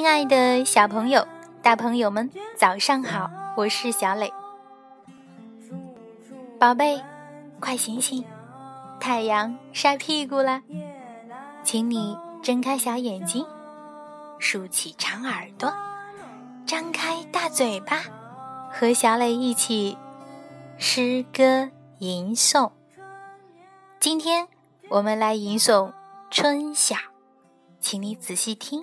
亲爱的小朋友、大朋友们，早上好！我是小磊，宝贝，快醒醒，太阳晒屁股了！请你睁开小眼睛，竖起长耳朵，张开大嘴巴，和小磊一起诗歌吟诵。今天我们来吟诵《春晓》，请你仔细听。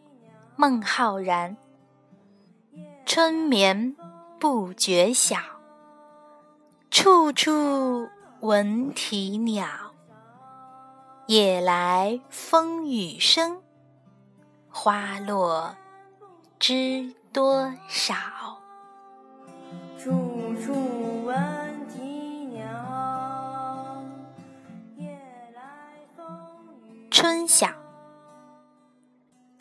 孟浩然，春眠不觉晓，处处闻啼鸟。夜来风雨声，花落知多少。处处闻啼鸟，夜来风雨。春晓。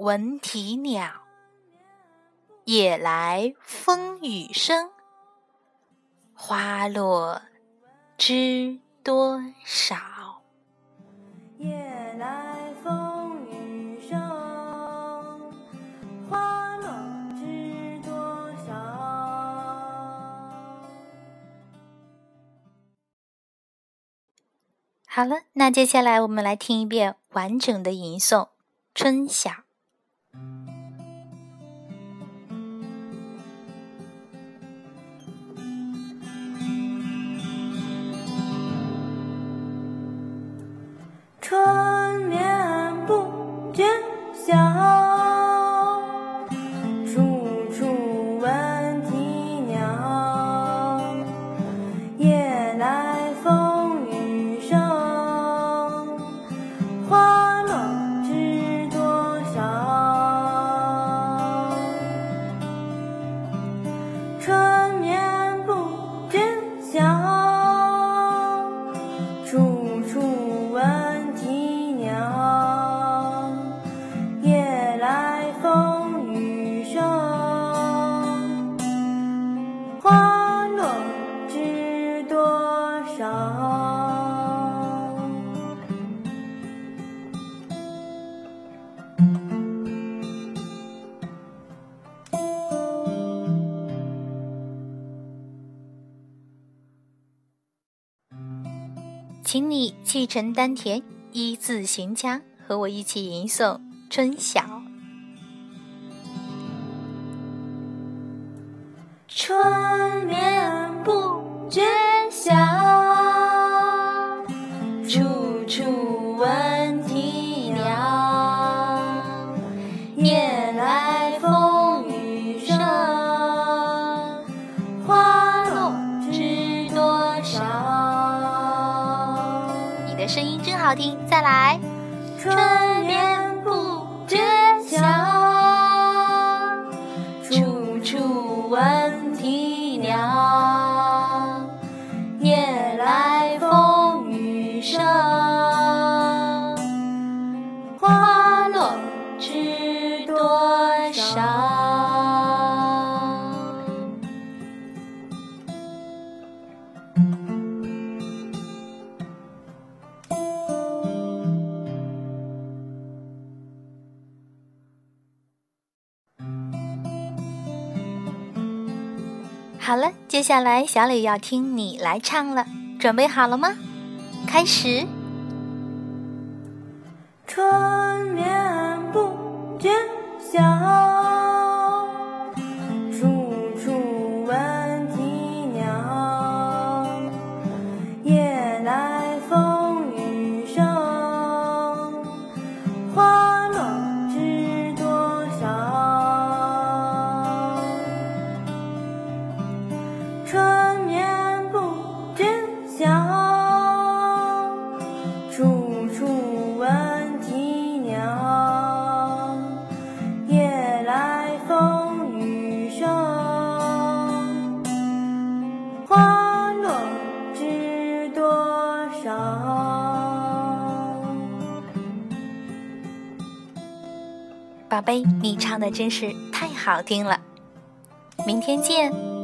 闻啼鸟，夜来风雨声，花落知多少。夜来风雨声，花落知多少。好了，那接下来我们来听一遍完整的吟诵《春晓》。处请你气沉丹田，一字行家，和我一起吟诵《春晓》。春眠不觉声音真好听，再来。春眠好了，接下来小磊要听你来唱了，准备好了吗？开始。春宝贝，你唱的真是太好听了，明天见。